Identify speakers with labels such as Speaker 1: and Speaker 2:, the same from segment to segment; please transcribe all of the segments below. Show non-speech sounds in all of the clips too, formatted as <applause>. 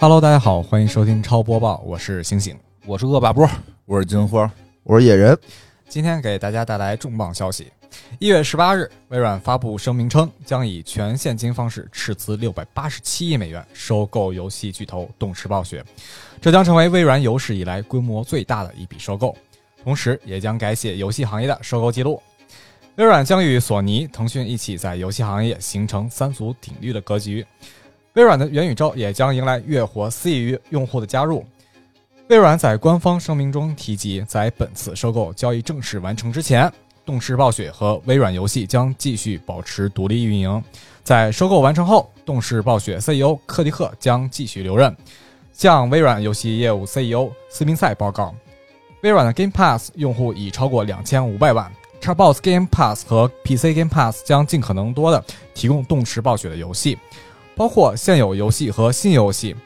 Speaker 1: Hello，大家好，欢迎收听超播报，我是星星。
Speaker 2: 我是恶霸波，
Speaker 3: 我是金花，
Speaker 4: 我是野人。
Speaker 1: 今天给大家带来重磅消息：一月十八日，微软发布声明称，将以全现金方式斥资六百八十七亿美元收购游戏巨头动视暴雪，这将成为微软有史以来规模最大的一笔收购，同时也将改写游戏行业的收购记录。微软将与索尼、腾讯一起在游戏行业形成三足鼎立的格局。微软的元宇宙也将迎来月活四亿用户的加入。微软在官方声明中提及，在本次收购交易正式完成之前，动视暴雪和微软游戏将继续保持独立运营。在收购完成后，动视暴雪 CEO 克迪克将继续留任，向微软游戏业务 CEO 斯宾塞报告。微软的 Game Pass 用户已超过两千五百万，Xbox Game Pass 和 PC Game Pass 将尽可能多的提供动视暴雪的游戏，包括现有游戏和新游戏，《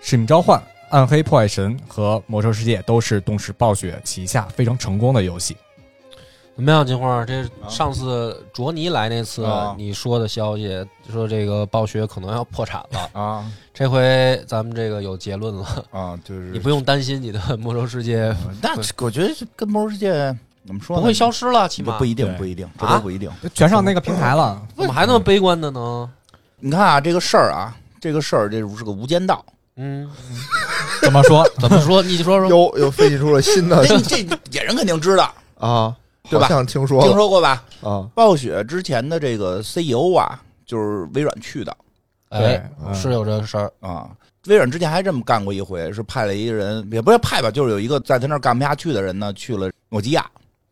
Speaker 1: 使命召唤》。暗黑破坏神和魔兽世界都是动视暴雪旗下非常成功的游戏。
Speaker 2: 怎么样，金花？这上次卓尼来那次你说的消息，说这个暴雪可能要破产了
Speaker 3: 啊。
Speaker 2: 这回咱们这个有结论了
Speaker 3: 啊，就是
Speaker 2: 你不用担心你的魔兽世界。
Speaker 3: 那我觉得跟魔兽世界怎么说
Speaker 2: 不会消失了，起码
Speaker 3: 不一定，不一定，这都不一定。
Speaker 1: 全上那个平台了，
Speaker 2: 怎么还那么悲观的呢？
Speaker 3: 你看啊，这个事儿啊，这个事儿，这是个无间道。
Speaker 2: 嗯。
Speaker 1: 怎么说？<laughs>
Speaker 2: 怎么说？你说说。
Speaker 4: 又又分析出了新的。
Speaker 3: 这这野人肯定知道 <laughs>
Speaker 4: 啊，
Speaker 3: 对吧？
Speaker 4: 听说
Speaker 3: 听说过吧？
Speaker 4: 啊，
Speaker 3: 暴雪之前的这个 CEO 啊，就是微软去的。
Speaker 2: 哎，是有这事儿
Speaker 3: 啊。微软之前还这么干过一回，是派了一个人，也不是派吧，就是有一个在他那儿干不下去的人呢，去了诺基亚。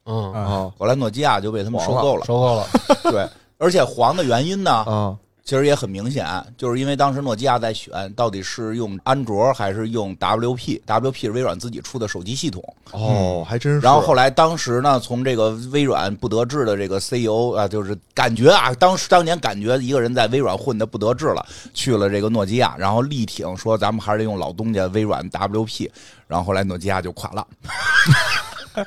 Speaker 2: 嗯
Speaker 4: 啊，
Speaker 3: 后来诺基亚就被他们收购了，
Speaker 2: 收购了。
Speaker 3: 对，而且黄的原因呢？
Speaker 4: 啊。
Speaker 3: 其实也很明显，就是因为当时诺基亚在选到底是用安卓还是用 WP，WP 是微软自己出的手机系统。
Speaker 4: 哦，还真是。
Speaker 3: 然后后来当时呢，从这个微软不得志的这个 CEO 啊，就是感觉啊，当时当年感觉一个人在微软混的不得志了，去了这个诺基亚，然后力挺说咱们还是用老东家微软 WP，然后后来诺基亚就垮了，<laughs>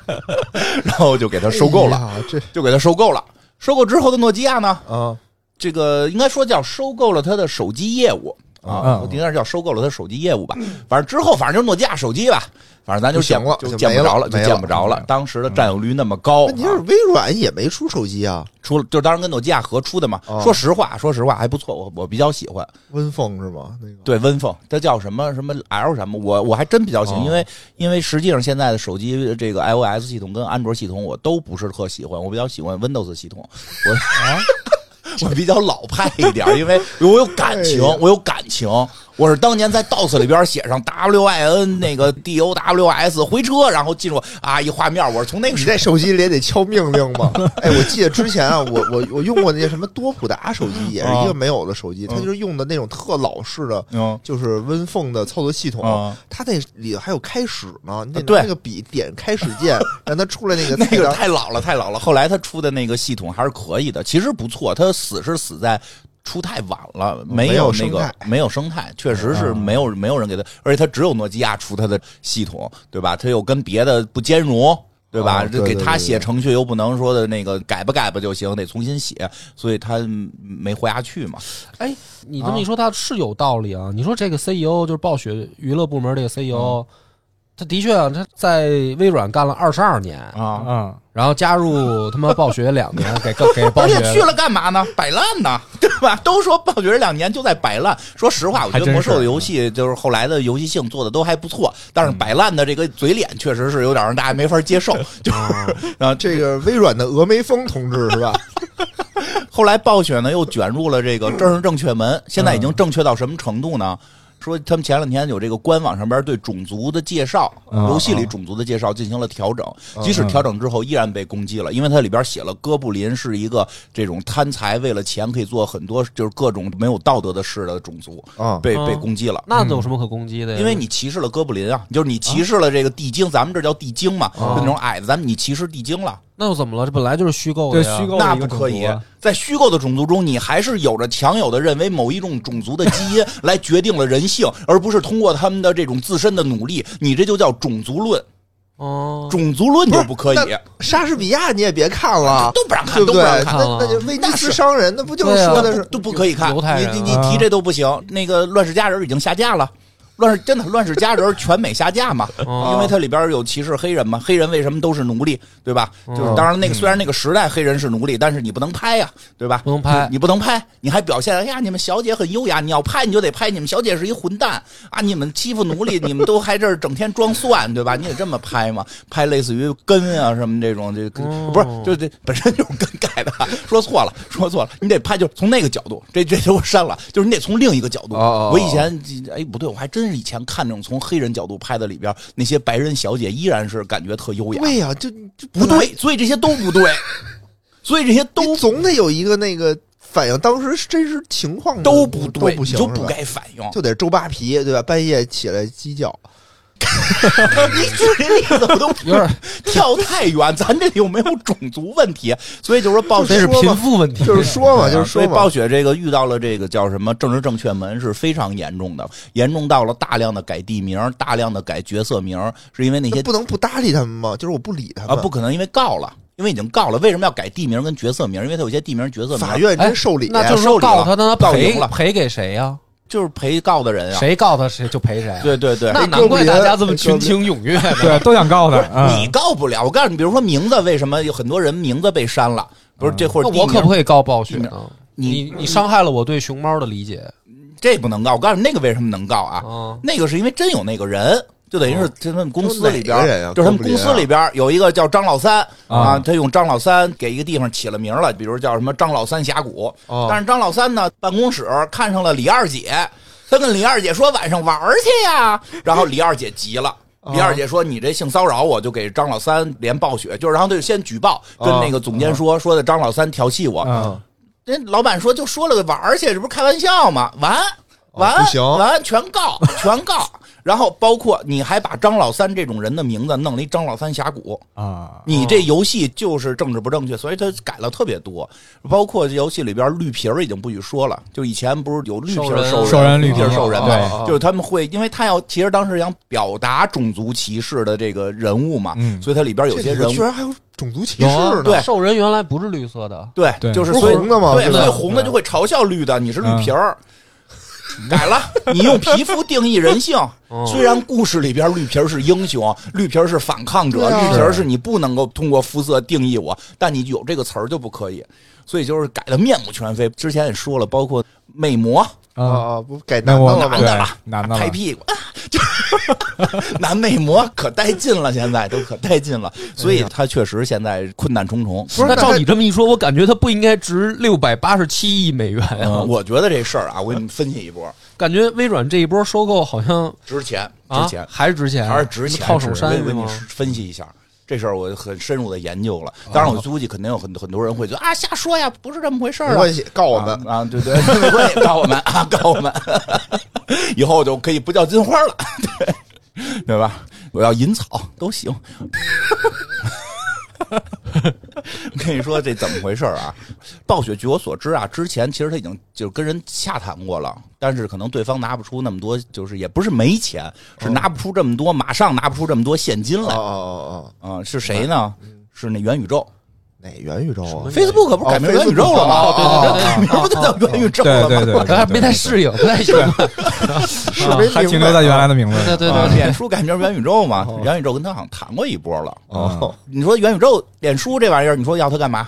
Speaker 3: 然后就给他收购了，
Speaker 4: 这
Speaker 3: 就给他收购了。收购之后的诺基亚呢？
Speaker 4: 啊。
Speaker 3: 这个应该说叫收购了他的手机业务
Speaker 4: 啊，
Speaker 3: 我应该是叫收购了他手机业务吧。反正之后，反正就诺基亚手机吧，反正咱就见
Speaker 4: 了，
Speaker 3: 就见不着了，就见不着了。当时的占有率那么高，
Speaker 4: 问题是微软也没出手机啊，
Speaker 3: 出了就当时跟诺基亚合出的嘛。说实话，说实话还不错，我我比较喜欢。
Speaker 4: 温凤是吗？那个
Speaker 3: 对温凤，它叫什么什么 L 什么，我我还真比较喜欢，因为因为实际上现在的手机这个 iOS 系统跟安卓系统我都不是特喜欢，我比较喜欢 Windows 系统。我啊。<laughs> 我比较老派一点，因为我有感情，我有感情。我是当年在 DOS 里边写上 WIN 那个 DOWS 回车，然后进入啊一画面，我是从那个
Speaker 4: 你在手机里也得敲命令吗？<laughs> 哎，我记得之前啊，我我我用过那些什么多普达手机，也是一个没有的手机，它就是用的那种特老式的，就是温凤的操作系统，它那里头还有开始呢，你得拿那个笔点开始键，<laughs> 让它出来那个
Speaker 3: 那个太老了，太老了。后来它出的那个系统还是可以的，其实不错。它死是死在。出太晚了，没
Speaker 4: 有
Speaker 3: 那个没有生态，确实是没有没有人给他，而且他只有诺基亚出他的系统，对吧？他又跟别的不兼容，对吧？
Speaker 4: 这
Speaker 3: 给他写程序又不能说的那个改吧改吧就行，得重新写，所以他没活下去嘛。
Speaker 2: 哎，你这么一说，他是有道理啊。你说这个 CEO 就是暴雪娱乐部门这个 CEO。他的确啊，他在微软干了二十二年
Speaker 3: 啊，嗯，
Speaker 2: 然后加入他妈暴雪两年，给 <laughs> 给暴雪
Speaker 3: 去了干嘛呢？摆烂呢，<laughs> 对吧？都说暴雪这两年就在摆烂。说实话，我觉得魔兽的游戏就是后来的游戏性做的都还不错，但是摆烂的这个嘴脸确实是有点让大家没法接受。就是 <laughs> 啊，
Speaker 4: 这个微软的峨眉峰同志是吧？
Speaker 3: 后来暴雪呢又卷入了这个政治正确门，现在已经正确到什么程度呢？说他们前两天有这个官网上边对种族的介绍，游戏里种族的介绍进行了调整，即使调整之后依然被攻击了，因为它里边写了哥布林是一个这种贪财为了钱可以做很多就是各种没有道德的事的种族
Speaker 4: 啊，
Speaker 3: 被被攻击了。
Speaker 2: 那有什么可攻击的？
Speaker 3: 因为你歧视了哥布林啊，就是你歧视了这个地精，咱们这叫地精嘛，就那种矮子，咱们你歧视地精了。
Speaker 2: 那又怎么了？这本来就是虚构的，
Speaker 1: 虚构
Speaker 3: 那不可以。在虚构的种族中，你还是有着强有的认为某一种种族的基因来决定了人性，而不是通过他们的这种自身的努力。你这就叫种族论。
Speaker 2: 哦，
Speaker 3: 种族论就不可以。
Speaker 4: 莎士比亚你也别看了，
Speaker 3: 都不让看，都不让看。
Speaker 4: 那那就威尼斯商人，那不就是说的是
Speaker 3: 都不可以看？你你你提这都不行。那个乱世佳人已经下架了。乱世真的乱世佳人全美下架嘛，因为它里边有歧视黑人嘛，黑人为什么都是奴隶，对吧？就是当然那个虽然那个时代黑人是奴隶，但是你不能拍呀，对吧？
Speaker 2: 不能拍，
Speaker 3: 你不能拍，你还表现哎呀，你们小姐很优雅，你要拍你就得拍，你们小姐是一混蛋啊，你们欺负奴隶，你们都还这整天装蒜，对吧？你得这么拍嘛，拍类似于根啊什么这种，这不是就这本身就是 <laughs> 根改的，说错了，说错了，你得拍就从那个角度，这这都删了，就是你得从另一个角度。我以前哎不对，我还真是以前看那种从黑人角度拍的里边那些白人小姐依然是感觉特优雅。
Speaker 4: 对呀，就就
Speaker 3: 不对，所以这些都不对，所以这些都
Speaker 4: 总得有一个那个反映当时真实情况
Speaker 3: 都不对，
Speaker 4: 不行，
Speaker 3: 就不该反应，
Speaker 4: 就得周扒皮，对吧？半夜起来鸡叫。
Speaker 3: 你举这例子我都有点 <laughs> 跳太远，咱这又没有种族问题？所以就是说，暴雪
Speaker 2: 是贫富问题，
Speaker 4: 就是说嘛，就是说，
Speaker 3: 暴雪这个遇到了这个叫什么政治正确门是非常严重的，严重到了大量的改地名，大量的改角色名，是因为那些
Speaker 4: 不能不搭理他们吗？就是我不理他们
Speaker 3: 啊，不可能，因为告了，因为已经告了。为什么要改地名跟角色名？因为他有些地名角色名，
Speaker 4: 法院真受理，
Speaker 2: 那就是告他，那他赔赔给谁呀？
Speaker 3: 就是陪告的人啊，
Speaker 2: 谁告他谁就赔谁。
Speaker 3: 对对对，
Speaker 2: 那难怪大家这么群情踊跃，
Speaker 1: 对，都想告他。
Speaker 3: 你告不了，我告诉你，比如说名字，为什么有很多人名字被删了？不是这或者
Speaker 2: 我可不可以告暴雪呢？你你伤害了我对熊猫的理解，
Speaker 3: 这不能告。我告诉你，那个为什么能告啊？那个是因为真有那个人。就等于是他们公司里边，就是他们公司里边有一个叫张老三啊，他用张老三给一个地方起了名了，比如叫什么张老三峡谷。但是张老三呢，办公室看上了李二姐，他跟李二姐说晚上玩去呀，然后李二姐急了，李二姐说你这性骚扰我，就给张老三连暴雪，就是然后他就先举报，跟那个总监说说的张老三调戏我，那老板说就说了个玩去，这不是开玩笑吗？完完完全告 <laughs> 全告。然后包括你还把张老三这种人的名字弄了一张老三峡谷啊！你这游戏就是政治不正确，所以他改了特别多。包括游戏里边绿皮儿已经不许说了，就以前不是有绿皮儿
Speaker 1: 兽人、
Speaker 3: 绿皮儿
Speaker 1: 兽
Speaker 3: 人对，就是他们会，因为他要其实当时想表达种族歧视的这个人物嘛，所以它里边有些人
Speaker 4: 居然还有种族歧视呢。
Speaker 3: 对，
Speaker 2: 兽人原来不是绿色的，
Speaker 3: 对，就是
Speaker 4: 红的嘛，
Speaker 3: 对，所以红的就会嘲笑绿的，你是绿皮儿。改了，<laughs> 你用皮肤定义人性。虽然故事里边绿皮是英雄，绿皮是反抗者，绿皮是你不能够通过肤色定义我，但你有这个词儿就不可以。所以就是改的面目全非。之前也说了，包括魅魔
Speaker 4: 啊，不改男的了，
Speaker 3: 男的了，男的拍屁股，就男 <laughs> 魅魔可带劲了，现在都可带劲了。所以他确实现在困难重重。
Speaker 2: 不是，那照你这么一说，我感觉他不应该值六百八十七亿美元啊！
Speaker 3: 我觉得这事儿啊，我给你们分析一波。
Speaker 2: 感觉微软这一波收购好像
Speaker 3: 值钱，值钱
Speaker 2: 还是值钱，
Speaker 3: 还是值钱？
Speaker 2: 靠手山
Speaker 3: 为你分析一下。这事儿我很深入的研究了，当然我估计肯定有很很多人会觉得啊瞎说呀，不是这么回事儿。
Speaker 4: 没关系，告我们
Speaker 3: 啊，对对，没关系，<laughs> 告我们啊，告我们，<laughs> 以后就可以不叫金花了，<laughs> 对对吧？我要银草都行。<laughs> 我跟你说这怎么回事啊？暴雪据我所知啊，之前其实他已经就是跟人洽谈过了，但是可能对方拿不出那么多，就是也不是没钱，是拿不出这么多，马上拿不出这么多现金来。哦
Speaker 4: 哦
Speaker 3: 哦啊，是谁呢？是那元宇宙。
Speaker 4: 哪元宇宙啊
Speaker 3: ？Facebook 不是改名元宇宙了吗？
Speaker 2: 对
Speaker 3: 对对，改名不就叫元宇宙了
Speaker 1: 吗？对对
Speaker 2: 对，没太适应，不太习惯，<laughs>
Speaker 1: 还停留在原来的名字。
Speaker 2: 对对对，
Speaker 3: 脸书改名元宇宙嘛？元宇宙跟他好像谈过一波了。哦，你说元宇宙、脸书这玩意儿，你说要它干嘛？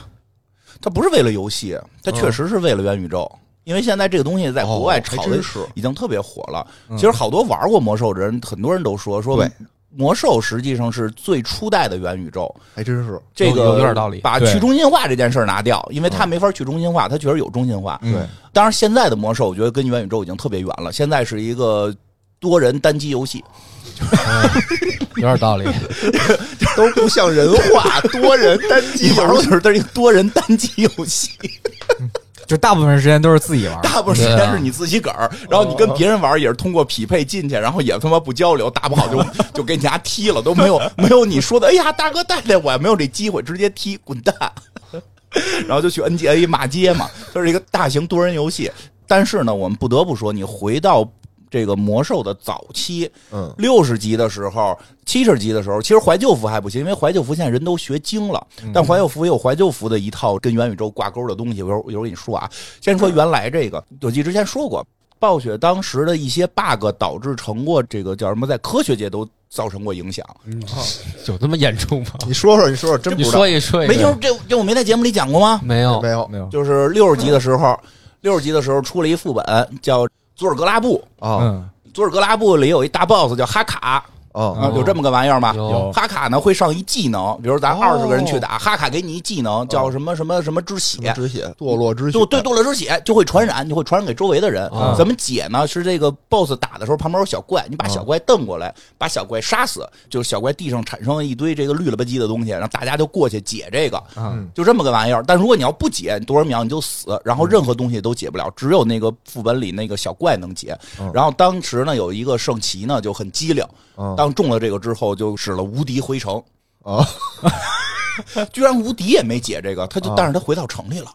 Speaker 3: 它不是为了游戏，它确实是为了元宇宙。因为现在这个东西在国外炒的已经特别火了。其实好多玩过魔兽的人，很多人都说说。魔兽实际上是最初代的元宇宙，
Speaker 4: 还真是
Speaker 3: 这个
Speaker 2: 有点道理。
Speaker 3: 把去中心化这件事儿拿掉，因为它没法去中心化，它确实有中心化。
Speaker 4: 对，
Speaker 3: 当然现在的魔兽，我觉得跟元宇宙已经特别远了。现在是一个多人单机游戏，<laughs>
Speaker 2: 有点道理，<laughs>
Speaker 4: 都不像人话。多人单机
Speaker 3: 玩的 <laughs> 是它是一个多人单机游戏。
Speaker 1: 就大部分时间都是自己玩，
Speaker 3: 大部分时间是你自己个儿，然后你跟别人玩也是通过匹配进去，然后也他妈不交流，打不好就 <laughs> 就给你家踢了，都没有没有你说的，哎呀，大哥带带我，也没有这机会，直接踢滚蛋，<laughs> 然后就去 N G A 骂街嘛，就是一个大型多人游戏。但是呢，我们不得不说，你回到。这个魔兽的早期，
Speaker 4: 嗯，
Speaker 3: 六十级的时候，七十级的时候，其实怀旧服还不行，因为怀旧服现在人都学精了。但怀旧服也有怀旧服的一套跟元宇宙挂钩的东西。我一会儿我一会儿跟你说啊，先说原来这个，我记之前说过。暴雪当时的一些 bug 导致成过这个叫什么，在科学界都造成过影响。<laughs>
Speaker 2: 有这么严重吗？
Speaker 4: 你说说，你说说，真不
Speaker 2: 你
Speaker 4: 知道
Speaker 2: 说一说一，
Speaker 3: 没听这这我没在节目里讲过吗？
Speaker 2: 没有
Speaker 4: 没有
Speaker 1: 没有，
Speaker 3: 就是六十级的时候，六十级的时候出了一副本叫佐尔格拉布，
Speaker 4: 啊
Speaker 1: 嗯，
Speaker 3: 佐尔格拉布里有一大 boss 叫哈卡。
Speaker 4: 啊
Speaker 3: 啊，有这么个玩意儿吗？
Speaker 2: 有。
Speaker 3: 哈卡呢会上一技能，比如咱
Speaker 4: 哦。
Speaker 3: 二十个人去打，哈卡给你一技能叫什么什么什么之血，
Speaker 4: 止血，堕落之血，
Speaker 3: 就对堕落之血就会传染，就会传染给周围的人。
Speaker 2: 啊。
Speaker 3: 怎么解呢？是这个 BOSS 打的时候旁边有小怪，你把小怪瞪过来，把小怪杀死，就是小怪地上产生了一堆这个绿了吧唧的东西，然后大家就过去解这个，
Speaker 1: 嗯。
Speaker 3: 就这么个玩意儿。但如果你要不解，多少秒你就死，然后任何东西都解不了，只有那个副本里那个小怪能解。
Speaker 4: 嗯。
Speaker 3: 然后当时呢，有一个圣骑呢就很机灵，
Speaker 4: 嗯
Speaker 3: 当中了这个之后就使了无敌回城，
Speaker 4: 啊 <laughs>
Speaker 3: 居然无敌也没解这个，他就
Speaker 4: 啊
Speaker 3: 但是他回到城里了，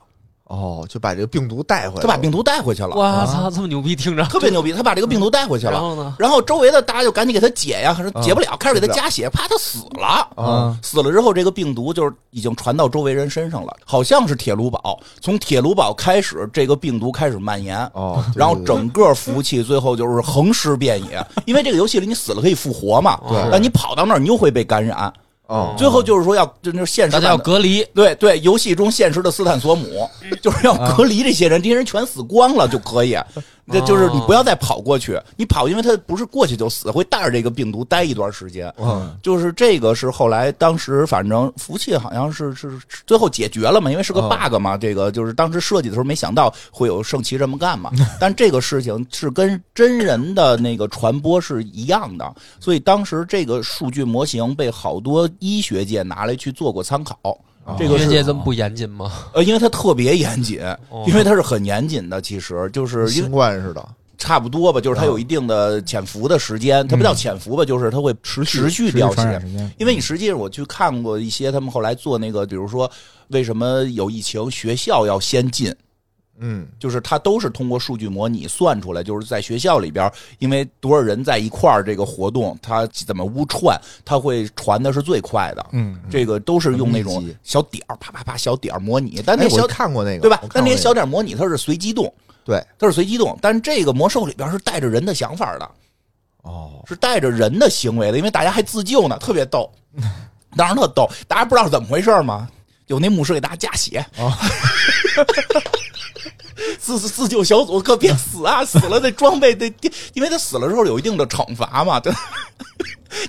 Speaker 4: 哦，就把这个病毒带回
Speaker 3: 他把病毒带回去了。
Speaker 2: 我操，这么牛逼，听着
Speaker 3: 特别牛逼，他把这个病毒带回去了。
Speaker 2: 然后呢？
Speaker 3: 然后周围的大家就赶紧给他解呀，可解不了，开始给他加血，怕他死了。
Speaker 4: 啊
Speaker 3: 死了之后，这个病毒就是已经传到周围人身上了，好像是铁炉堡。从铁炉堡开始，这个病毒开始蔓延，
Speaker 4: 哦，
Speaker 3: 然后整个服务器最后就是横尸遍野。因为这个游戏里你死了可以复活嘛，
Speaker 4: 对
Speaker 3: 但你跑到那儿你又会被感染。
Speaker 4: 哦，
Speaker 3: 最后就是说要就是现实
Speaker 2: 大家要隔离，
Speaker 3: 对对，游戏中现实的斯坦索姆就是要隔离这些人，这些人全死光了就可以。这就是你不要再跑过去，你跑，因为他不是过去就死，会带着这个病毒待一段时间。
Speaker 4: 嗯
Speaker 3: 就是这个是后来当时反正服务器好像是是是最后解决了嘛，因为是个
Speaker 4: 嗯
Speaker 3: bug 嘛。这个就是当时设计的时候没想到会有圣骑这么干嘛，<laughs> 但这个事情是跟真人的那个传播是一样的，所以当时这个数据模型被好多医学界拿来去做过参考。这个
Speaker 2: 学
Speaker 3: 是
Speaker 2: 界这么不严谨吗？
Speaker 3: 呃，因为它特别严谨
Speaker 2: 哦，
Speaker 3: 因为它是很严谨的，其实就是因为
Speaker 4: 新冠似的，
Speaker 3: 差不多吧，就是它有一定的潜伏的时间，它不叫潜伏吧，就是它会持续持续掉血。
Speaker 1: 传染时间，
Speaker 3: 因为你实际上我去看过一些他们后来做那个，比如说为什么有疫情，学校要先进，
Speaker 4: 嗯。
Speaker 3: 就是它都是通过数据模拟算出来，就是在学校里边，因为多少人在一块儿这个活动，它怎么污串，它会传的是最快的。
Speaker 1: 嗯，
Speaker 3: 这个都是用那种小点儿，啪啪啪小点儿模拟，但
Speaker 4: 哎，
Speaker 3: 那小
Speaker 4: 我看过那个，
Speaker 3: 对吧？但那些小点模拟它是随机动，
Speaker 4: 对。
Speaker 3: 它是随机动，但这个魔兽里边是带着人的想法的，
Speaker 4: 哦，
Speaker 3: 是带着人的行为的，因为大家还自救呢，特别逗。<laughs> 当时特逗，大家不知道是怎么回事吗？有那牧师给大家加血，
Speaker 4: 哦 <laughs> <laughs>
Speaker 3: 自自救小组可别死啊！死了那装备得，因为他死了之后有一定的惩罚嘛，对。<laughs>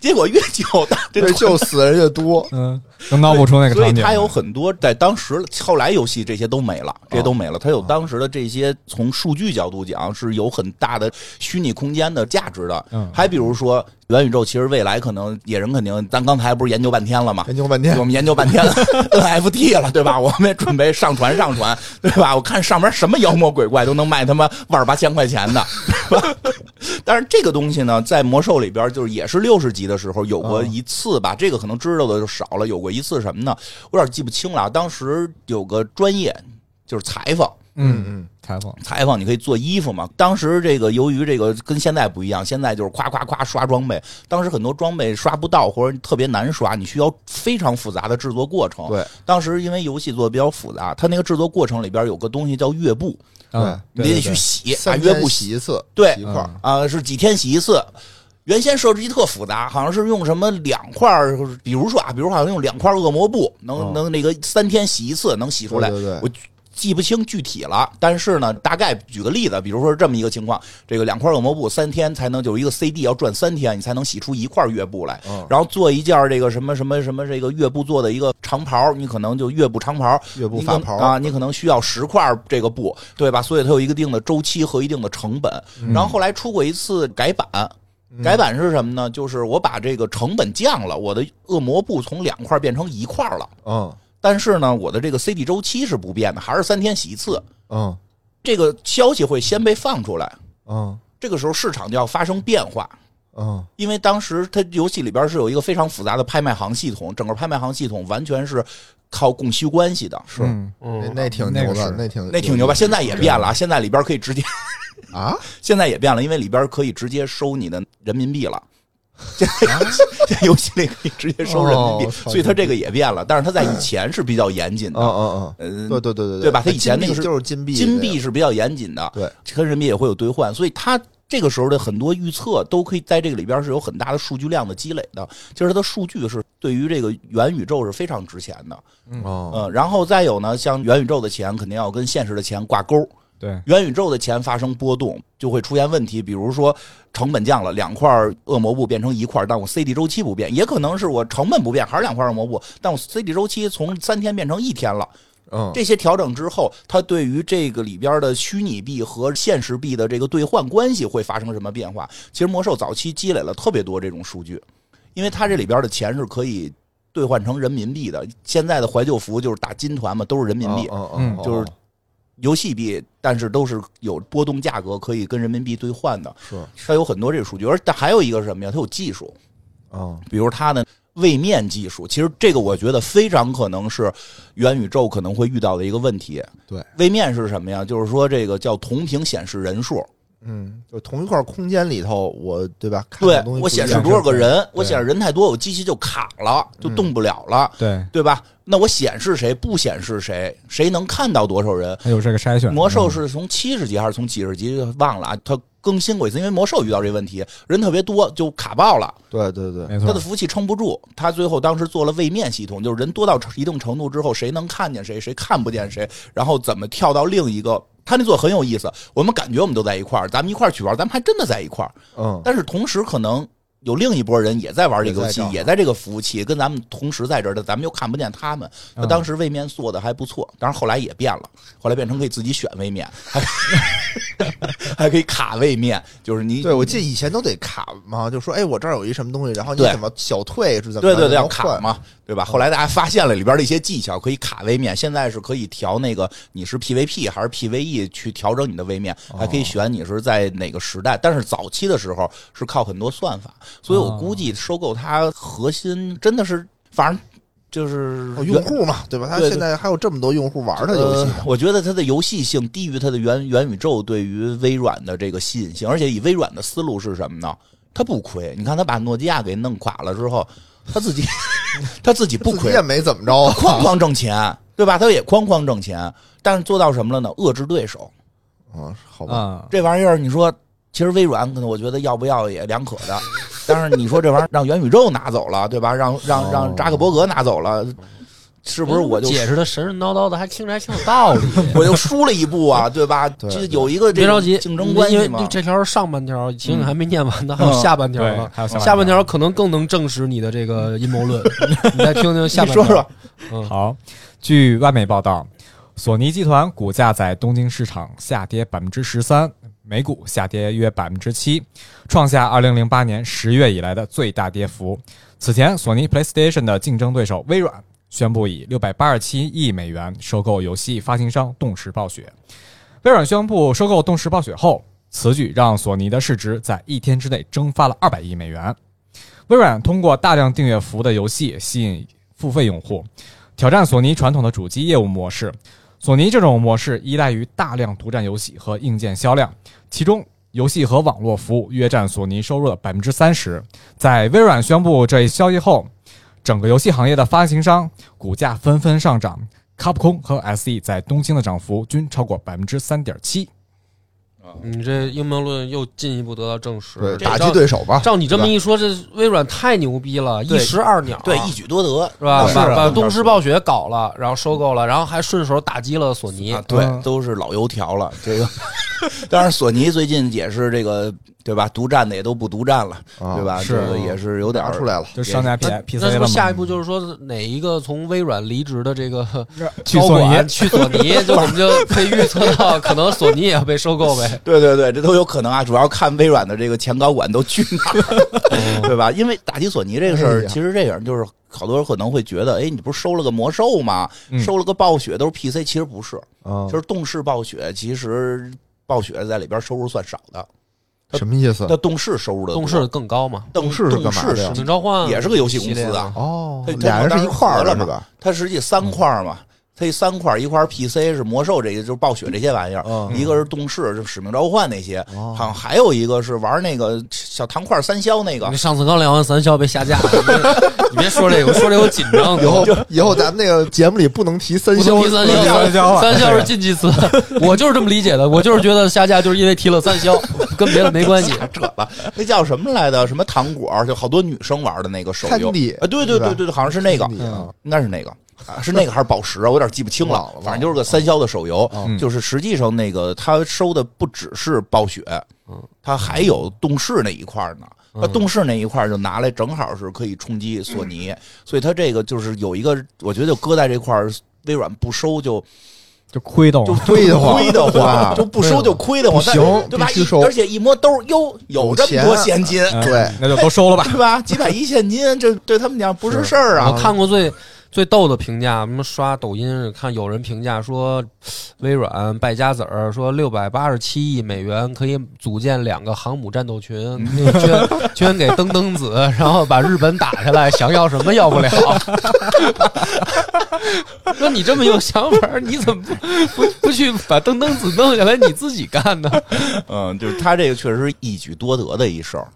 Speaker 3: 结果越救的这
Speaker 4: 对，就死人越多，
Speaker 1: 嗯，都闹不出那个场景。
Speaker 3: 所以他有很多在当时后来游戏这些都没了，这些都没了。他有当时的这些从数据角度讲是有很大的虚拟空间的价值的。
Speaker 1: 嗯
Speaker 3: 还比如说元宇宙，其实未来可能野人肯定，咱刚才不是研究半天了吗？
Speaker 4: 研究半天
Speaker 3: 我，们研究半天了 <laughs> NFT 了，对吧？我们也准备上传上传，对吧？我看上面什么妖魔鬼怪都能卖他妈万八千块钱的？<laughs> 但是这个东西呢，在魔兽里边就是也是六十级的时候有过一次吧，这个可能知道的就少了。有过一次什么呢？我有点记不清了啊。当时有个专业就是采访，
Speaker 1: 嗯
Speaker 4: 嗯
Speaker 1: 采访，
Speaker 3: 采访你可以做衣服嘛。当时这个由于这个跟现在不一样，现在就是夸夸夸刷装备，当时很多装备刷不到或者特别难刷，你需要非常复杂的制作过程。
Speaker 4: 对，
Speaker 3: 当时因为游戏做的比较复杂，它那个制作过程里边有个东西叫月布，
Speaker 1: 嗯，
Speaker 3: 你得去洗，把
Speaker 4: 三天
Speaker 3: 月布
Speaker 4: 洗一次，
Speaker 3: 对
Speaker 4: 一块儿，
Speaker 3: 啊、是几天洗一次。原先设置机特复杂，好像是用什么两块儿，比如说啊，比如好像用两块恶魔布，能、
Speaker 4: 哦
Speaker 3: 能那个三天洗一次，能洗出来。
Speaker 4: 对对对
Speaker 3: 我记不清具体了，但是呢，大概举个例子，比如说这么一个情况，这个两块恶魔布三天才能，就是一个 CD 要转三天，你才能洗出一块月布来。
Speaker 4: 嗯
Speaker 3: 然后做一件这个什么什么什么这个月布做的一个长袍，你可能就月布长袍，
Speaker 4: 月布法袍
Speaker 3: 啊，你可能需要十块这个布，对吧？所以它有一个定的周期和一定的成本。
Speaker 4: 嗯
Speaker 3: 然后后来出过一次改版。改版是什么呢？就是我把这个成本降了，我的恶魔布从两块变成一块了。
Speaker 4: 嗯
Speaker 3: 但是呢，我的这个 CD 周期是不变的，还是三天洗一次。
Speaker 4: 嗯
Speaker 3: 这个消息会先被放出来，
Speaker 4: 嗯
Speaker 3: 这个时候市场就要发生变化。
Speaker 4: 嗯
Speaker 3: 因为当时它游戏里边是有一个非常复杂的拍卖行系统，整个拍卖行系统完全是靠供需关系的，是
Speaker 1: 嗯
Speaker 4: 那
Speaker 2: 嗯，
Speaker 4: 那挺牛的，
Speaker 1: 那个是
Speaker 4: 那挺
Speaker 3: 那挺牛吧？现在也变了，啊，现在里边可以直接，
Speaker 4: 啊！<laughs>
Speaker 3: 现在也变了，因为里边可以直接收你的人民币了。这 <laughs> 这游戏里可以直接收人民币，所以它这个也变了。但是它在以前是比较严谨的，
Speaker 4: 嗯嗯嗯，对对对对
Speaker 3: 对吧？它以前那个
Speaker 4: 就是金币，
Speaker 3: 金币是比较严谨的，
Speaker 4: 对，
Speaker 3: 跟人民币也会有兑换，所以它这个时候的很多预测都可以在这个里边是有很大的数据量的积累的。其实它的数据是对于这个元宇宙是非常值钱的，嗯，然后再有呢，像元宇宙的钱肯定要跟现实的钱挂钩。
Speaker 1: 对
Speaker 3: 元宇宙的钱发生波动，就会出现问题。比如说成本降了，两块恶魔布变成一块，但我 CD 周期不变；也可能是我成本不变，还是两块恶魔布，但我 CD 周期从三天变成一天了。
Speaker 4: 嗯，
Speaker 3: 这些调整之后，它对于这个里边的虚拟币和现实币的这个兑换关系会发生什么变化？其实魔兽早期积累了特别多这种数据，因为它这里边的钱是可以兑换成人民币的。现在的怀旧服就是打金团嘛，都是人民币，
Speaker 4: 嗯，
Speaker 3: 就是。游戏币，但是都是有波动价格，可以跟人民币兑换的。
Speaker 4: 是，
Speaker 3: 它有很多这个数据，而但还有一个是什么呀？它有技术，
Speaker 4: 啊，
Speaker 3: 比如它的位面技术。其实这个我觉得非常可能是元宇宙可能会遇到的一个问题。
Speaker 4: 对，
Speaker 3: 位面是什么呀？就是说这个叫同屏显示人数。
Speaker 4: 嗯，就同一块空间里头，我对吧？
Speaker 3: 对我显示多少个人？我显示人太多，我机器就卡了，就动不了了。
Speaker 1: 对，
Speaker 3: 对吧？那我显示谁不显示谁？谁能看到多少人？
Speaker 1: 还有这个筛选。
Speaker 3: 魔兽是从七十级还是从几十级？忘了啊。它更新过一次，因为魔兽遇到这问题，人特别多就卡爆了。
Speaker 4: 对对对，
Speaker 1: 没错。
Speaker 3: 它的服务器撑不住，它最后当时做了位面系统，就是人多到一定程度之后，谁能看见谁，谁看不见谁，然后怎么跳到另一个。他那做很有意思，我们感觉我们都在一块儿，咱们一块儿去玩，咱们还真的在一块儿。
Speaker 4: 嗯，
Speaker 3: 但是同时可能有另一波人也在玩这个游戏，也在这个服务器，跟咱们同时在这儿的，咱们又看不见他们。那当时位面做的还不错，当然后来也变了，后来变成可以自己选位面，<laughs> 还 <laughs> 还可以卡位面，就是你。
Speaker 4: 对，我记得以前都得卡嘛，就说哎，我这儿有一什么东西，然后你怎么小退是怎么？
Speaker 3: 对对对，要卡嘛。对吧？后来大家发现了里边的一些技巧，可以卡位面。现在是可以调那个你是 PVP 还是 PVE 去调整你的位面，还可以选你是在哪个时代。但是早期的时候是靠很多算法，所以我估计收购它核心真的是，反正就是
Speaker 4: 用户嘛，对吧？它现在还有这么多用户玩它游戏。
Speaker 3: 我觉得它的游戏性低于它的元元宇宙对于微软的这个吸引性，而且以微软的思路是什么呢？它不亏。你看，它把诺基亚给弄垮了之后。他自己，<laughs> 他自己不亏，
Speaker 4: 也没怎么着，
Speaker 3: 哐哐挣钱，对吧？他也哐哐挣钱，但是做到什么了呢？遏制对手。
Speaker 4: 啊，好吧，
Speaker 3: 这玩意儿，你说，其实微软可能我觉得要不要也两可的，但是你说这玩意儿让元宇宙拿走了，对吧？让让让扎克伯格拿走了。是不是我就
Speaker 2: 解释的神神叨叨的，还听着还挺有道理？<laughs>
Speaker 3: 我就输了一步啊，对吧？
Speaker 4: 这，
Speaker 3: 有一个
Speaker 2: 别着急
Speaker 3: 竞争关系
Speaker 2: 嘛。这条是上半条，其实你还没念完呢，还有下半条呢。
Speaker 1: 还有
Speaker 2: 下半条可能更能证实你的这个阴谋论。<laughs> 你再听听下半
Speaker 3: 条。说说。
Speaker 2: 嗯，
Speaker 1: 好。据外媒报道，索尼集团股价在东京市场下跌百分之十三，美股下跌约百分之七，创下二零零八年十月以来的最大跌幅。此前，索尼 PlayStation 的竞争对手微软。宣布以六百八十七亿美元收购游戏发行商动视暴雪。微软宣布收购动视暴雪后，此举让索尼的市值在一天之内蒸发了二百亿美元。微软通过大量订阅服务的游戏吸引付费用户，挑战索尼传统的主机业务模式。索尼这种模式依赖于大量独占游戏和硬件销量，其中游戏和网络服务约占索尼收入的百分之三十。在微软宣布这一消息后。整个游戏行业的发行商股价纷纷上涨，卡普空和 SE 在东京的涨幅均超过百分之三点七。
Speaker 2: 你这阴谋论又进一步得到证实，
Speaker 4: 对，打击对手吧。
Speaker 2: 照你这么一说，这微软太牛逼了，一石二鸟，
Speaker 3: 对，一举多得，
Speaker 2: 是吧？把把东视暴雪搞了，然后收购了，然后还顺手打击了索尼，
Speaker 3: 对，都是老油条了。这个，<laughs> 当然，索尼最近也是这个。对吧？独占的也都不独占了，对吧？
Speaker 1: 是
Speaker 3: 也是有点
Speaker 4: 出来了，
Speaker 1: 就商家 P P C
Speaker 2: 了。那是不是下一步就是说，哪一个从微软离职的这个
Speaker 1: 去索尼？
Speaker 2: 去索尼，就我们就可以预测到，可能索尼也要被收购呗？<laughs>
Speaker 3: 对对对，这都有可能啊！主要看微软的这个前高管都去哪，<laughs> 对吧？因为打击索尼这个事儿，其实这样就是好多人可能会觉得，哎，你不是收了个魔兽吗？收了个暴雪都是 P C，其实不是，就是动视暴雪，其实暴雪在里边收入算少的。
Speaker 4: 什么意思？
Speaker 3: 那动视收入的
Speaker 2: 动视更高嘛？
Speaker 3: 动
Speaker 4: 视是干嘛的？
Speaker 2: 使命召唤
Speaker 3: 也是个游戏公司
Speaker 2: 啊。
Speaker 4: 哦，俩人是一块儿的是吧？
Speaker 3: 它实际三块嘛，它一三块，一块 PC 是魔兽这些，就是暴雪这些玩意儿，一个是动视，就使命召唤那些，好像还有一个是玩那个小糖块三消那个。
Speaker 2: 你上次刚聊完三消被下架了，你别 <laughs> 说这个，说这个我紧张。
Speaker 4: 以后以后咱们那个节目里不能提三消，提
Speaker 2: 三消，三消是禁忌词。我就是这么理解的，我就是觉得下架就是因为提了三消，跟别的没关系。<laughs>
Speaker 3: 扯吧，那叫什么来的？什么糖果？就好多女生玩的那个手游。啊，对对对对对，好像是那个，应该是那个。是那个还是宝石啊？我有点记不清了。反正就是个三消的手游，就是实际上那个他收的不只是暴雪，他还有动视那一块呢。那动视那一块就拿来正好是可以冲击索尼，所以他这个就是有一个，我觉得就搁在这块微软不收就
Speaker 1: 就亏的，
Speaker 3: 就
Speaker 4: 亏的
Speaker 3: 慌，亏的话 <laughs> 就不收就亏的话，
Speaker 4: 行，
Speaker 3: 对吧？
Speaker 4: 收，
Speaker 3: 而且一摸兜哟，有这么多现金，
Speaker 4: 对，
Speaker 1: 那就都收了吧，
Speaker 3: 对吧？几百亿现金，这对他们讲不是事儿啊。
Speaker 2: 我看过最。最逗的评价，什么刷抖音看有人评价说，微软败家子儿，说六百八十七亿美元可以组建两个航母战斗群，<laughs> 捐捐给登登子，<laughs> 然后把日本打下来，想要什么要不了。<laughs> 说你这么有想法，你怎么不不不去把登登子弄下来，你自己干呢？
Speaker 3: 嗯，就是他这个确实是一举多得的一事儿。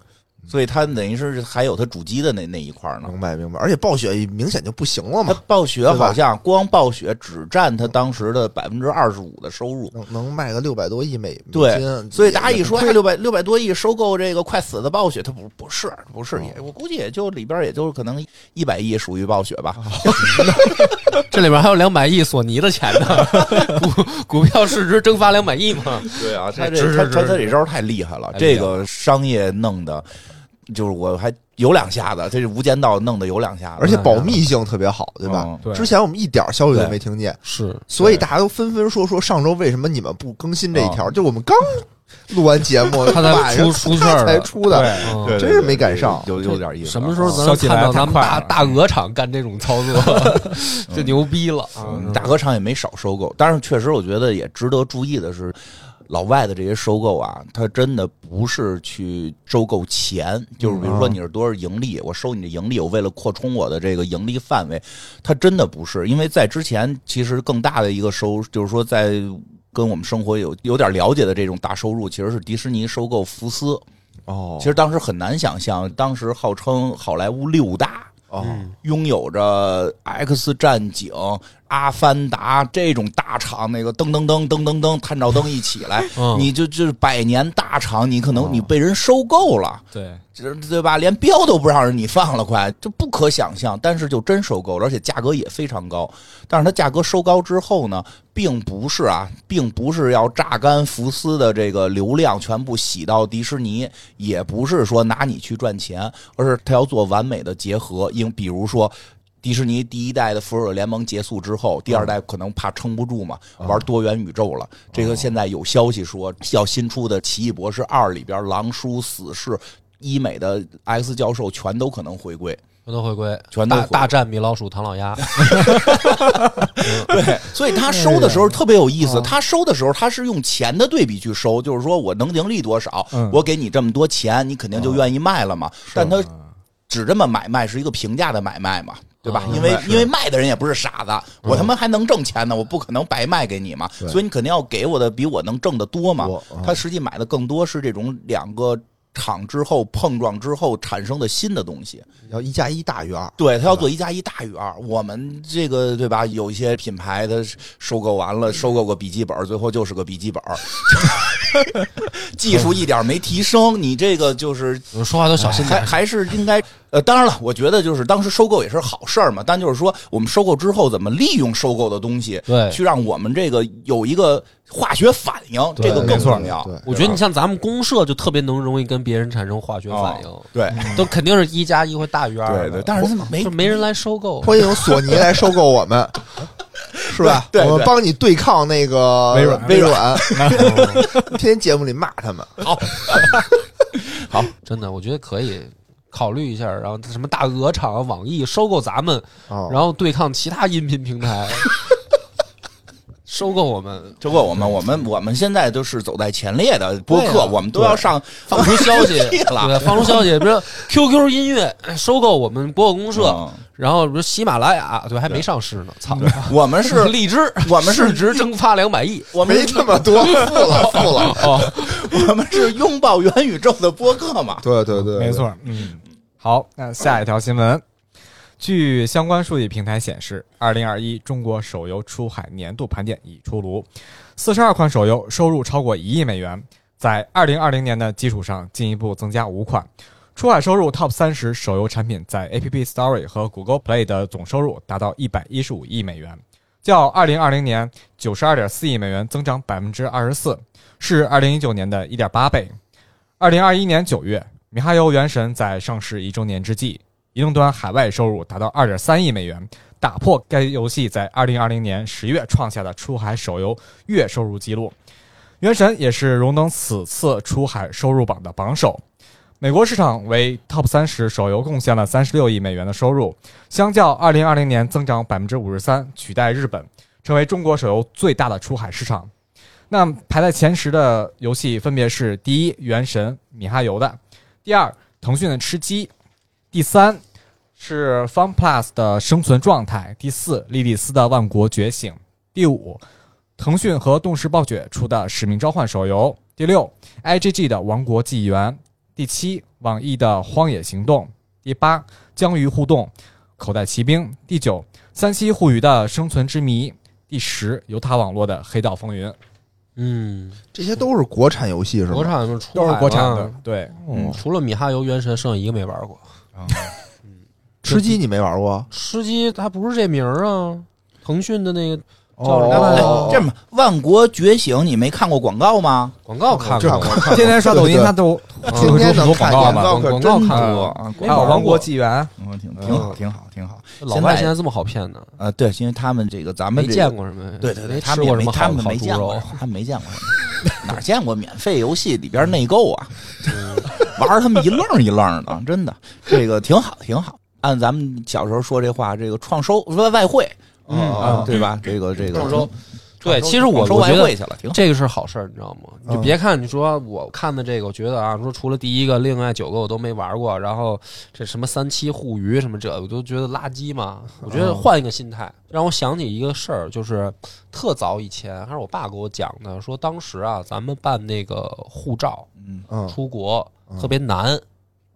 Speaker 3: 所以它等于是还有它主机的那那一块呢，
Speaker 4: 明白明白。而且暴雪明显就不行了嘛，
Speaker 3: 暴雪好像光暴雪只占它当时的百分之二十五的收入，
Speaker 4: 能能卖个六百多亿美
Speaker 3: 对。所以大家一说六百六百多亿收购这个快死的暴雪，它不不是不是也，我估计也就里边也就可能一百亿属于暴雪吧。<laughs> <laughs>
Speaker 2: 这里边还有两百亿索尼的钱呢，股股票市值蒸发两百亿嘛？
Speaker 3: 对啊，他这他他他这招太厉害了，这个商业弄的。就是我还有两下子，这是《无间道》弄的有两下子，
Speaker 4: 而且保密性特别好，对吧？之前我们一点消息都没听见，
Speaker 2: 是，
Speaker 4: 所以大家都纷纷说说上周为什么你们不更新这一条？就我们刚录完节目，<laughs>
Speaker 2: 他才出出事儿
Speaker 4: 才出的，
Speaker 3: 对，
Speaker 4: 真是没赶上，
Speaker 3: 有有点意思。
Speaker 2: 什么时候咱能看到咱们大大鹅厂干这种操作，<laughs> 就牛逼了。
Speaker 3: 大鹅厂也没少收购，但是确实我觉得也值得注意的是。老外的这些收购啊，他真的不是去收购钱，就是比如说你是多少盈利，我收你的盈利，我为了扩充我的这个盈利范围，他真的不是，因为在之前其实更大的一个收，就是说在跟我们生活有有点了解的这种大收入，其实是迪士尼收购福斯。
Speaker 4: 哦，
Speaker 3: 其实当时很难想象，当时号称好莱坞六大，
Speaker 4: 哦，
Speaker 3: 拥有着 X 战警。阿凡达这种大厂，那个噔噔噔噔噔噔，探照灯一起来，你就就是百年大厂，你可能你被人收购了，
Speaker 1: 对，
Speaker 3: 对吧？连标都不让人你放了，快就不可想象。但是就真收购了，而且价格也非常高。但是它价格收高之后呢，并不是啊，并不是要榨干福斯的这个流量，全部洗到迪士尼，也不是说拿你去赚钱，而是它要做完美的结合。因比如说。迪士尼第一代的复仇者联盟结束之后，第二代可能怕撑不住嘛，玩多元宇宙了。这个现在有消息说，要新出的《奇异博士二》里边，狼叔、死侍、医美的 X 教授全都可能回归，
Speaker 2: 全都回归，
Speaker 3: 全大
Speaker 2: 大战米老鼠、唐老鸭。<laughs>
Speaker 3: 对，所以他收的时候特别有意思。他收的时候，他是用钱的对比去收，就是说我能盈利多少，我给你这么多钱，你肯定就愿意卖了嘛。但他只这么买卖，是一个平价的买卖嘛。对吧？因为因为卖的人也不是傻子，我他妈还能挣钱呢，我不可能白卖给你嘛，所以你肯定要给我的比我能挣的多嘛。他实际买的更多是这种两个厂之后碰撞之后产生的新的东西，
Speaker 4: 要一加一大于二。
Speaker 3: 对他要做一加一大于二。我们这个对吧？有一些品牌的收购完了，收购个笔记本，最后就是个笔记本，<laughs> 技术一点没提升。你这个就是
Speaker 2: 说话都小心点，
Speaker 3: 还是应该。呃，当然了，我觉得就是当时收购也是好事儿嘛。但就是说，我们收购之后怎么利用收购的东西，
Speaker 2: 对，
Speaker 3: 去让我们这个有一个化学反应，这个更重要。
Speaker 2: 我觉得你像咱们公社就特别能容易跟别人产生化学反应，
Speaker 3: 对，
Speaker 2: 都肯定是一加一会大于二。
Speaker 3: 对对，但是
Speaker 2: 没没人来收购，
Speaker 4: 欢迎索尼来收购我们，<laughs> 是吧？对我们帮你对抗那个
Speaker 3: 微软，
Speaker 4: 微软，<laughs> 天天节目里骂他们。
Speaker 3: 好，<laughs> 好，
Speaker 2: 真的，我觉得可以。考虑一下，然后什么大鹅厂、网易收购咱们，然后对抗其他音频平台，收购我们，
Speaker 3: 收购我们，我们我们现在都是走在前列的播客，我们都要上
Speaker 2: 放出消息 <laughs>
Speaker 3: 了，
Speaker 2: 放出消息，比如 QQ 音乐收购我们播客公社，然后说喜马拉雅对还没上市呢，操！
Speaker 3: 我们是 <laughs>
Speaker 2: 荔枝，
Speaker 3: 我们是
Speaker 2: 市值蒸发两百亿，
Speaker 3: 我们
Speaker 4: 没这么多，<laughs> 负了负了。
Speaker 2: 哦，
Speaker 3: 我们是拥抱元宇宙的播客嘛？
Speaker 4: 对对对，
Speaker 1: 没错，嗯，好，那下一条新闻，据相关数据平台显示，二零二一中国手游出海年度盘点已出炉，四十二款手游收入超过一亿美元，在二零二零年的基础上进一步增加五款。出海收入 Top 三十手游产品在 App Store 和 Google Play 的总收入达到一百一十五亿美元，较二零二零年九十二点四亿美元增长百分之二十四，是二零一九年的一点八倍。二零二一年九月，米哈游《原神》在上市一周年之际，移动端海外收入达到二点三亿美元，打破该游戏在二零二零年十月创下的出海手游月收入纪录。《原神》也是荣登此次出海收入榜的榜首。美国市场为 Top 三十手游贡献了三十六亿美元的收入，相较二零二零年增长百分之五十三，取代日本，成为中国手游最大的出海市场。那排在前十的游戏分别是：第一，《原神》米哈游的；第二，腾讯的《吃鸡》；第三是 FunPlus 的《生存状态》；第四，莉莉丝的《万国觉醒》；第五，腾讯和动视暴雪出的《使命召唤》手游；第六，IGG 的《王国纪元》；第七，网易的《荒野行动》；第八，江鱼互动《口袋奇兵》；第九，三七互娱的《生存之谜》；第十，犹他网络的《黑道风云》。
Speaker 2: 嗯，
Speaker 4: 这些都是国产游戏是吧？
Speaker 2: 国产
Speaker 1: 都是国产的，，对，
Speaker 2: 嗯，除了米哈游、原神，剩下一个没玩过。
Speaker 4: 吃鸡你没玩过？
Speaker 2: 吃鸡它不是这名儿啊，腾讯的那个叫
Speaker 4: 哦
Speaker 2: 什么来着
Speaker 3: 哎，这么《万国觉醒》，你没看过广告吗？
Speaker 2: 广告看过，
Speaker 1: 天天刷抖音，他都
Speaker 4: 天天能看
Speaker 1: 广告嘛，
Speaker 3: 可
Speaker 2: 广广告
Speaker 3: 真
Speaker 2: 看。
Speaker 3: 多啊！
Speaker 1: 还有《王国纪元。
Speaker 3: 嗯，挺挺好，挺好，挺好。
Speaker 2: 老外现在这么好骗呢？
Speaker 3: 呃，对，因为他们这个咱们
Speaker 2: 没见过什么，
Speaker 3: 对对对，他们也没他们没见过，他们没见过什么，哪见过？免费游戏里边内购啊？玩他们一愣一愣的，真的，这个挺好，挺好。按咱们小时候说这话，这个创收外外汇，
Speaker 4: 嗯
Speaker 3: 啊，对吧？这个这个
Speaker 2: 创收对，其实我
Speaker 3: 收外
Speaker 2: 我觉得
Speaker 3: 汇去了，挺好。
Speaker 2: 这个是好事儿，你知道吗？你别看你说我看的这个，我觉得啊，说除了第一个，另外九个我都没玩过，然后这什么三七互娱什么这，我都觉得垃圾嘛。我觉得换一个心态，让我想起一个事儿，就是特早以前还是我爸给我讲的，说当时啊，咱们办那个护照
Speaker 3: 嗯
Speaker 4: 嗯，
Speaker 2: 出国
Speaker 4: 嗯
Speaker 2: 特别难，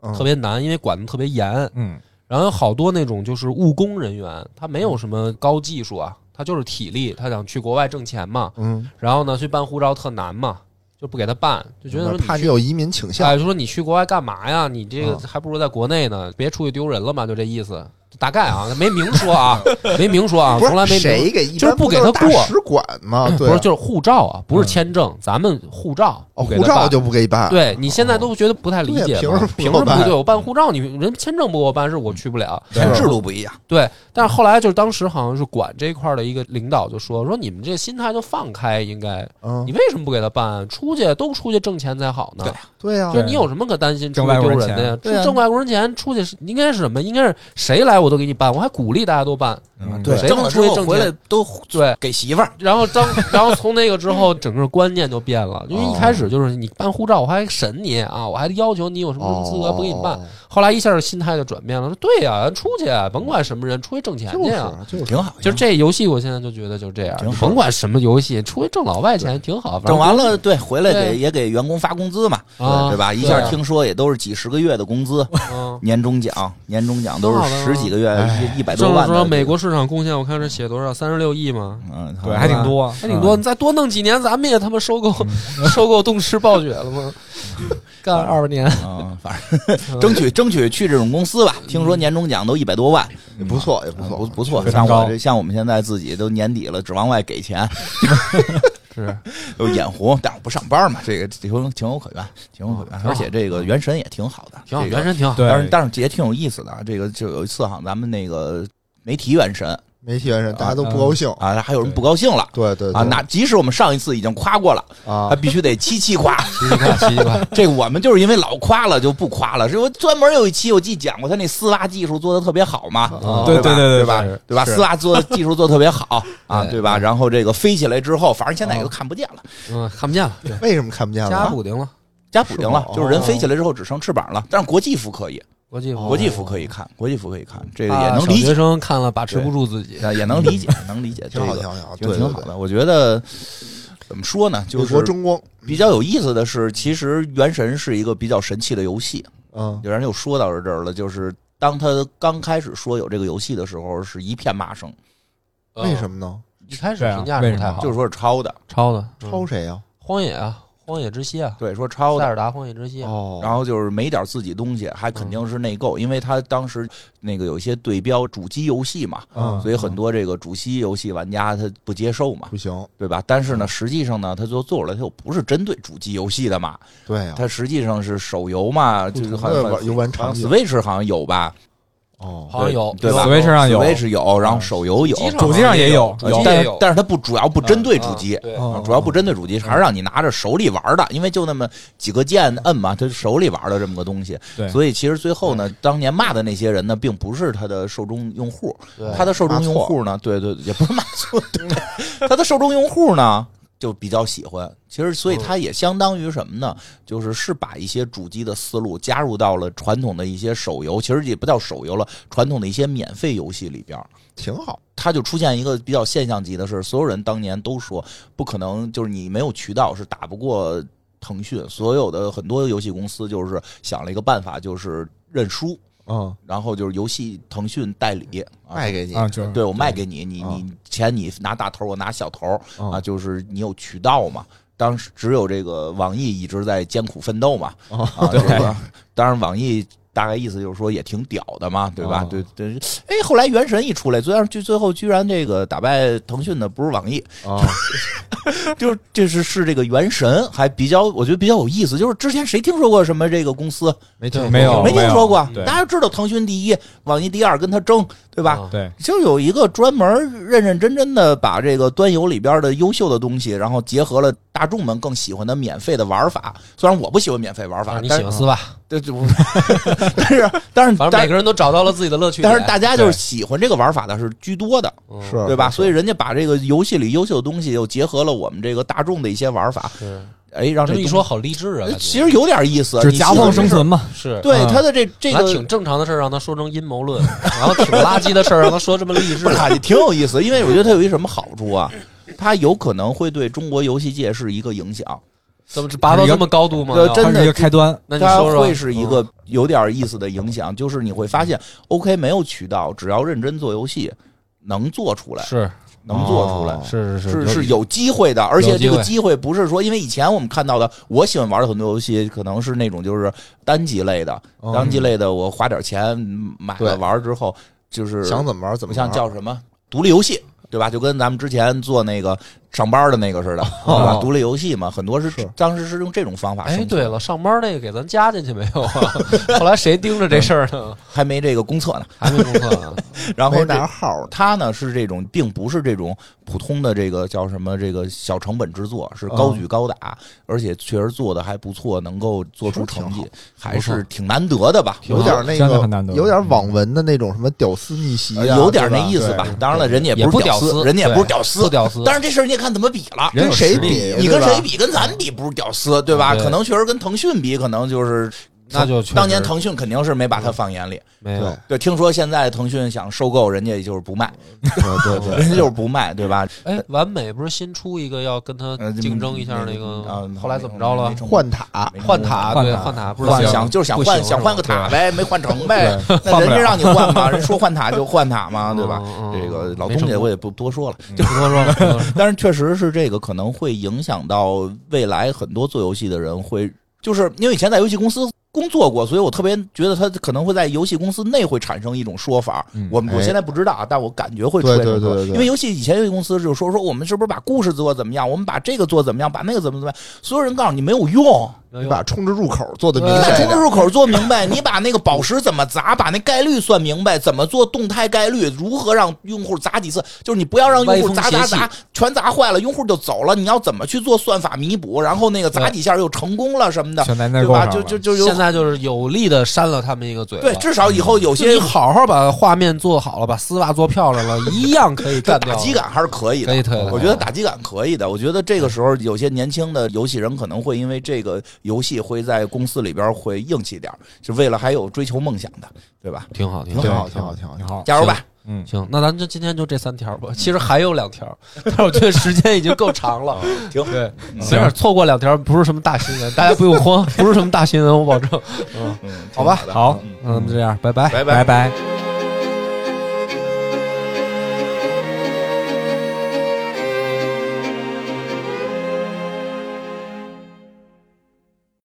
Speaker 4: 嗯
Speaker 2: 特别难，因为管的特别严》。。
Speaker 1: 嗯，
Speaker 2: 然后有好多那种就是务工人员，他没有什么高技术啊，他就是体力，他想去国外挣钱嘛。
Speaker 4: 嗯，
Speaker 2: 然后呢，去办护照特难嘛，就不给他办，就觉得
Speaker 4: 怕你有移民倾向
Speaker 2: 哎，就说你去国外干嘛呀？你这个
Speaker 4: 嗯
Speaker 2: 还不如在国内呢，别出去丢人了嘛，就这意思。大概啊，没明说啊，<laughs> 没明说啊，从来没
Speaker 4: 谁给，
Speaker 2: 就是不给他过
Speaker 4: 大使馆嘛，对啊，
Speaker 2: 不是就是护照啊，不是签证，咱们护照
Speaker 4: 护照就不给你办，
Speaker 2: 对你现在都觉得不太理解
Speaker 4: 凭什么
Speaker 2: 凭
Speaker 4: 不办
Speaker 2: 什么不对我办护照？你人签证不给我办，是我去不了。
Speaker 3: 制度不一样，
Speaker 2: 对，但是后来就是当时好像是管这块儿的一个领导就说说你们这心态就放开，应该
Speaker 4: 嗯
Speaker 2: 你，为什么不给他办？出去都出去挣钱才好呢。
Speaker 3: 对
Speaker 4: 对呀
Speaker 2: 就，是你有什么可担心出
Speaker 1: 挣
Speaker 2: 去
Speaker 1: 外国人钱
Speaker 2: 丢人的呀？挣外国人钱出去是应该是什么？应该是谁来我都给你办，我还鼓励大家都办。
Speaker 1: 嗯
Speaker 3: 对，
Speaker 2: 谁能
Speaker 3: 挣了
Speaker 2: 出去挣钱
Speaker 3: 回来都
Speaker 2: 对，
Speaker 3: 给媳妇儿，
Speaker 2: 然后当 <laughs> 然后从那个之后，整个观念就变了，因为一开始就是你办护照，我还审你啊，我还要求你有什么什么资格不给你办。
Speaker 4: 哦
Speaker 2: 后来一下心态就转变了，说对呀，出去啊甭管什么人，出去挣钱去啊。
Speaker 4: 就是
Speaker 3: 挺好。
Speaker 2: 就是这游戏，我现在就觉得就这样，甭管什么游戏，出去挣老外钱挺好。
Speaker 3: 挣完了，对，回来
Speaker 2: 对
Speaker 3: 给也给员工发工资嘛，
Speaker 2: 啊
Speaker 3: 对吧？一下听说也都是几十个月的工资，
Speaker 2: 嗯，
Speaker 3: 年终奖，年终奖都是十几个月
Speaker 4: 哎
Speaker 3: 一一百多万
Speaker 2: 说美国市场贡献，我看是写多少，三十六亿嘛。
Speaker 3: 嗯，
Speaker 1: 对，还挺多，
Speaker 2: 还挺多，你再多弄几年，咱们也他妈收购 <laughs> 收购动视暴雪了吗？干二十年，
Speaker 3: 啊，反正 <laughs> 争取争取去这种公司吧。听说年终奖都一百多万，
Speaker 4: 也不错，也不
Speaker 3: 不
Speaker 4: 错，
Speaker 3: 不
Speaker 1: 不错。
Speaker 3: 像我这像我们现在自己都年底了，指往外给钱，<laughs>
Speaker 2: 是 <laughs>
Speaker 3: 都眼红，但我不上班嘛，这个情情有可原，情有可原。而且这个原神也挺好的，
Speaker 2: 挺好，
Speaker 3: 这个
Speaker 2: 原神挺好。
Speaker 3: 但是但是也挺有意思的啊。这个就有一次哈，咱们那个没提原神
Speaker 4: 没提原神，大家都不高兴，
Speaker 3: 啊，还有人不高兴了。
Speaker 4: 对对
Speaker 3: 啊，那即使我们上一次已经夸过了，
Speaker 4: 啊
Speaker 3: 他，必须得七七夸。
Speaker 2: 七七夸，七七夸，<laughs>
Speaker 3: 这个我们就是因为老夸了就不夸了，是我专门有一期我记讲过他那丝袜技术做的特别好嘛，
Speaker 1: 对对对
Speaker 3: 对吧？对吧？丝袜做的技术做的特别好 <laughs> 啊，
Speaker 2: 对
Speaker 3: 对吧？然后这个飞起来之后，反正现在也都看不见了，
Speaker 2: 嗯，看不见了，
Speaker 4: 为什么看不见了？
Speaker 2: 加补丁了。
Speaker 3: 加补丁了，就是人飞起来之后只剩翅膀了，但是国际服可以，
Speaker 2: 国际服
Speaker 3: 国际服可以看，国际服可以看，这个
Speaker 2: 啊
Speaker 3: 也能理解，
Speaker 2: 小学生看了把持不住自己。<laughs>
Speaker 3: 也能理解，能理解，
Speaker 4: 挺好，
Speaker 3: 这个
Speaker 4: 挺好，挺好，
Speaker 3: 的。我觉得怎么说呢，就是
Speaker 4: 争光，
Speaker 3: 比较有意思的是，其实《原神》是一个比较神奇的游戏。
Speaker 4: 嗯，
Speaker 3: 有人又说到这儿了，就是当他刚开始说有这个游戏的时候，是一片骂声，
Speaker 4: 为什么呢？
Speaker 2: 一开始评价不太好？
Speaker 3: 就是说是抄的，
Speaker 2: 抄的
Speaker 4: 抄谁呀？
Speaker 2: 荒野啊，荒野之息啊，
Speaker 3: 对，说抄的。
Speaker 2: 塞尔达荒野之息啊。
Speaker 4: 哦，
Speaker 3: 然后就是没点自己东西，还肯定是内购，因为他当时那个有一些对标主机游戏嘛，
Speaker 4: 嗯，
Speaker 3: 所以很多这个主机游戏玩家他不接受嘛
Speaker 4: 不，行，
Speaker 3: 对吧？但是呢，实际上呢，他就做出来，他又不是针对主机游戏的嘛，
Speaker 4: 对呀，
Speaker 3: 它实际上是手游嘛，就是好像
Speaker 4: 游玩场景
Speaker 3: Switch 好像有吧？
Speaker 4: 哦，
Speaker 2: 好像有
Speaker 3: 对吧
Speaker 1: Switch 上有
Speaker 3: ，Switch 有，然后手游有，
Speaker 2: 主机上
Speaker 1: 也有
Speaker 2: 主机
Speaker 3: 但是
Speaker 2: 也有，
Speaker 3: 但是它不主要不针对主机，主要不针对主机，还是让你拿着手里玩的，因为就那么几个键摁嘛，它手里玩的这么个东西。
Speaker 1: 对
Speaker 3: 所以其实最后呢，当年骂的那些人呢，并不是他的受众用户，
Speaker 2: 对
Speaker 3: 他的受众用户呢，对对，也不是骂错，对，<laughs> 他的受众用户呢。就比较喜欢，其实所以它也相当于什么呢？就是是把一些主机的思路加入到了传统的一些手游，其实也不叫手游了，传统的一些免费游戏里边儿。
Speaker 4: 挺好，
Speaker 3: 它就出现一个比较现象级的事，所有人当年都说不可能，就是你没有渠道是打不过腾讯。所有的很多游戏公司就是想了一个办法，就是认输，
Speaker 4: 嗯，
Speaker 3: 然后就是游戏腾讯代理啊，
Speaker 4: 卖给你。
Speaker 1: 啊，就是。
Speaker 3: 对我卖给你，你
Speaker 4: 啊
Speaker 3: 你钱你拿大头，我拿小头啊，
Speaker 4: 啊
Speaker 3: 就是你有渠道嘛。当时只有这个网易一直在艰苦奋斗嘛，
Speaker 4: 哦
Speaker 3: 啊，<laughs> 对。吧？当然，网易大概意思就是说也挺屌的嘛，对吧？
Speaker 4: 哦
Speaker 3: 对对，哎，后来原神一出来，最后最最后居然这个打败腾讯的不是网易，
Speaker 4: 啊，<laughs>
Speaker 3: 就是这是是这个原神，还比较我觉得比较有意思。就是之前谁听说过什么这个公司？
Speaker 4: 没听
Speaker 1: 没有
Speaker 3: 没听说过，大家知道腾讯第一，网易第二，跟他争，对吧？
Speaker 2: 啊
Speaker 1: 对，
Speaker 3: 就有一个专门认认真真的把这个端游里边的优秀的东西，然后结合了大众们更喜欢的免费的玩法。虽然我不喜欢免费玩法，
Speaker 2: 你喜欢丝吧，
Speaker 3: 对，就 <laughs> 但是但是但是
Speaker 2: 反正每个人都找到了自己的乐趣。
Speaker 3: 但是大家就是喜欢这个玩法的是居多的，
Speaker 2: 嗯
Speaker 4: 是
Speaker 3: 对吧？所以人家把这个游戏里优秀的东西又结合了我们这个大众的一些玩法，
Speaker 2: 是
Speaker 3: 哎，让这
Speaker 2: 一说好励志啊，
Speaker 3: 其实有点意思，
Speaker 1: 就是夹缝生存嘛。
Speaker 2: 是
Speaker 1: 嗯
Speaker 3: 对他的这这个
Speaker 2: 挺正常的事儿让他说成阴谋论，然后挺垃圾的事儿让他说这么励志
Speaker 3: 挺有意思，因为我觉得他有一什么好处啊？他有可能会对中国游戏界是一个影响，
Speaker 2: 怎么拔到这么高度吗？
Speaker 3: 真的
Speaker 1: 一个开端，
Speaker 3: 它
Speaker 2: 那你说说，
Speaker 3: 会是一个有点意思的影响，就是你会发现，OK 没有渠道，只要认真做游戏，能做出来，
Speaker 2: 是
Speaker 3: 能做出来。
Speaker 4: 哦
Speaker 2: 是
Speaker 3: 是是有机会的，而且这个机会不是说，因为以前我们看到的，我喜欢玩的很多游戏，可能是那种就是单机类的，
Speaker 4: 嗯
Speaker 3: 单机类的，我花点钱买了玩之后，就是
Speaker 4: 想怎么玩怎么
Speaker 3: 像
Speaker 4: 玩，
Speaker 3: 叫什么独立游戏，对吧？就跟咱们之前做那个上班的那个似的，<laughs> 对吧？
Speaker 4: 哦
Speaker 3: 独立游戏嘛，很多是
Speaker 4: 是
Speaker 3: 当时是用这种方法
Speaker 2: 哎，
Speaker 3: 生
Speaker 2: 对了，上班那个给咱加进去没有啊？<laughs> 后来谁盯着这事儿呢？
Speaker 3: 还没这个公测呢。
Speaker 2: 还没公测呢。<laughs>
Speaker 3: 然后这
Speaker 4: 拿号呢，
Speaker 3: 它呢是这种，并不是这种普通的这个叫什么这个小成本制作，是高举高打，而且确实做的还不错，能够做出成绩，还是挺难得的吧？
Speaker 4: 有点那个有点网文的那种什么屌丝逆袭啊，
Speaker 3: 呃有点那意思吧？当然了，人家
Speaker 2: 也
Speaker 3: 不是
Speaker 2: 屌丝
Speaker 3: 人家也不是屌丝，
Speaker 2: 屌丝，
Speaker 3: 但是这事儿你也看怎么比了。
Speaker 4: 跟谁比？
Speaker 3: 你跟谁比？跟咱比不是屌丝，对吧？
Speaker 2: 对
Speaker 3: 可能确实跟腾讯比，可能就是
Speaker 2: 那就
Speaker 3: 当年腾讯肯定是没把它放眼里。
Speaker 2: 没有
Speaker 4: 对
Speaker 3: 对，听说现在腾讯想收购人家，就是不卖，
Speaker 4: 对对对，<laughs>
Speaker 3: 人家就是不卖，对吧？
Speaker 2: 哎，完美不是新出一个要跟他
Speaker 3: 呃
Speaker 2: 竞争一下那
Speaker 3: 啊
Speaker 2: 个，后来怎么着了
Speaker 4: 换塔
Speaker 2: 换塔，对，
Speaker 1: 换塔
Speaker 2: 换塔不是
Speaker 3: 换想就是想换想换个塔呗，没换成呗。那人家让你换嘛，人说换塔就换塔嘛，<laughs> 对吧？
Speaker 2: 嗯嗯
Speaker 3: 这个老东家我也不多说了，
Speaker 2: 就不多说了不多说了。<laughs>
Speaker 3: 但是确实是这个可能会影响到未来很多做游戏的人会，就是因为以前在游戏公司工作过，所以我特别觉得他可能会在游戏公司内会产生一种说法。我们我现在不知道啊，但我感觉会出现这种说
Speaker 4: 对对对对对
Speaker 3: 因为游戏以前游戏公司就说说我们是不是把故事做怎么样，我们把这个做怎么样，把那个怎么怎么样，所有人告诉你没有用。
Speaker 4: 你把充值入口做的明
Speaker 2: 白
Speaker 3: 你把充值，入口做明白，你把那个宝石怎么砸，把那概率算明白，怎么做动态概率，如何让用户砸几次，就是你不要让用户砸砸砸，全砸坏了，用户就走了。你要怎么去做算法弥补，然后那个砸几下又成功了什么的，对吧？就就就有
Speaker 2: 现在就是有力的扇了他们一个嘴巴。
Speaker 3: 对，至少以后有些
Speaker 2: 你好好把画面做好了，把丝袜做漂亮了，一样可以干掉。
Speaker 3: 打击感还是可以的，
Speaker 2: 可以可以。
Speaker 3: 我觉得打击感可以的。我觉得这个时候有些年轻的游戏人可能会因为这个游戏会在公司里边会硬气点，是为了还有追求梦想的，对吧？
Speaker 2: 挺好，挺
Speaker 4: 好，
Speaker 2: 挺
Speaker 4: 好，挺好，挺好，
Speaker 1: 挺好，
Speaker 3: 加油吧！
Speaker 2: 嗯，行，那咱就今天就这三条吧。其实还有两条，但是我觉得时间已经够长了。
Speaker 3: 行，
Speaker 2: 对，行，错过两条不是什么大新闻，大家不用慌，不是什么大新闻，我保证。嗯，好吧，
Speaker 1: 好，
Speaker 2: 嗯，这样，拜拜，
Speaker 3: 拜
Speaker 1: 拜拜。